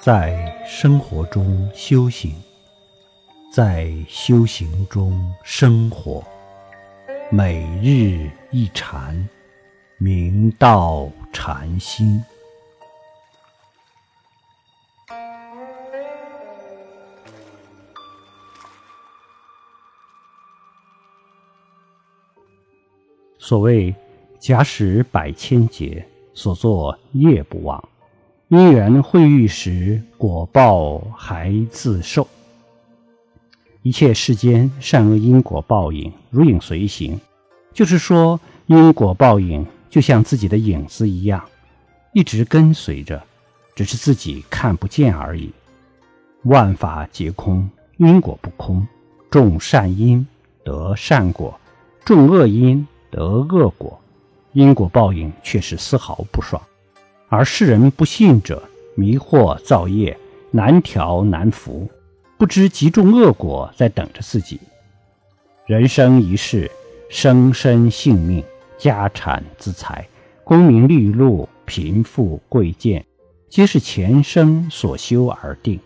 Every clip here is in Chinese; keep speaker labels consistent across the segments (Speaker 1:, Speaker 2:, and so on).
Speaker 1: 在生活中修行，在修行中生活，每日一禅，明道禅心。所谓假使百千劫，所作业不忘。因缘会遇时，果报还自受。一切世间善恶因果报应如影随形，就是说，因果报应就像自己的影子一样，一直跟随着，只是自己看不见而已。万法皆空，因果不空。种善因得善果，种恶因得恶果，因果报应却是丝毫不爽。而世人不信者，迷惑造业，难调难服，不知极重恶果在等着自己。人生一世，生身性命、家产资财、功名利禄、贫富贵贱，皆是前生所修而定。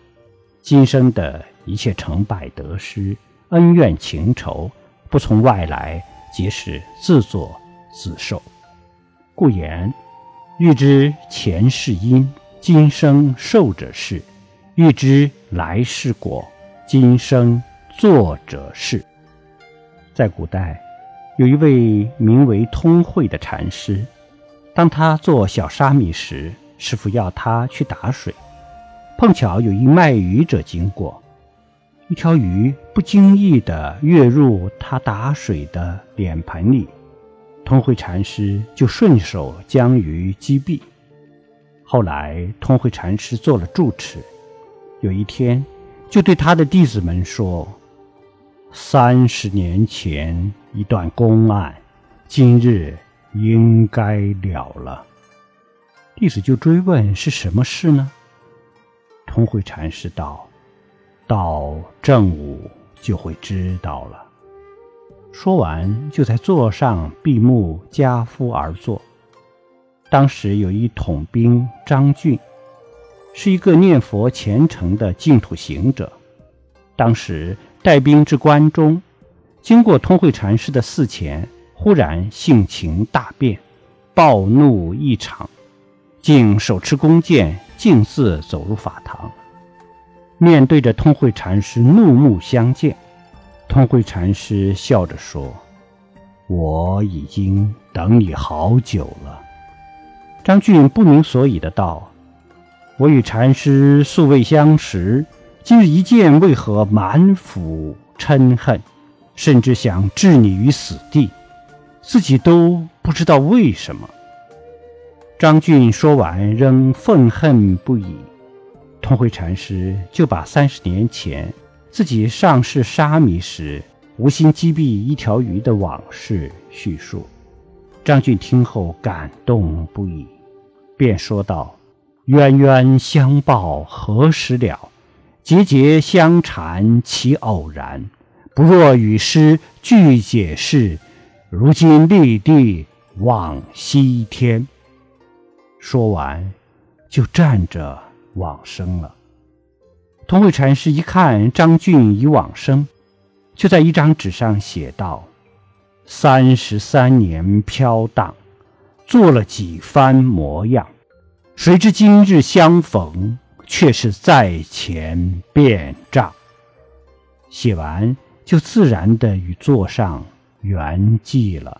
Speaker 1: 今生的一切成败得失、恩怨情仇，不从外来，皆是自作自受。故言。欲知前世因，今生受者是；欲知来世果，今生作者是。在古代，有一位名为通慧的禅师，当他做小沙弥时，师傅要他去打水，碰巧有一卖鱼者经过，一条鱼不经意地跃入他打水的脸盆里。通慧禅师就顺手将鱼击毙。后来，通慧禅师做了住持，有一天就对他的弟子们说：“三十年前一段公案，今日应该了了。”弟子就追问是什么事呢？通慧禅师道：“到正午就会知道了。”说完，就在座上闭目加夫而坐。当时有一统兵张俊，是一个念佛虔诚的净土行者。当时带兵至关中，经过通慧禅师的寺前，忽然性情大变，暴怒异常，竟手持弓箭，径自走入法堂，面对着通慧禅师怒目相见。通慧禅师笑着说：“我已经等你好久了。”张俊不明所以的道：“我与禅师素未相识，今日一见，为何满腹嗔恨，甚至想置你于死地？自己都不知道为什么。”张俊说完，仍愤恨不已。通慧禅师就把三十年前。自己上世沙弥时，无心击毙一条鱼的往事叙述。张俊听后感动不已，便说道：“冤冤相报何时了？节节相缠其偶然。不若与师俱解释，如今立地望西天。”说完，就站着往生了。通慧禅师一看张俊已往生，就在一张纸上写道：“三十三年飘荡，做了几番模样，谁知今日相逢，却是在前变障。”写完就自然的与座上圆寂了。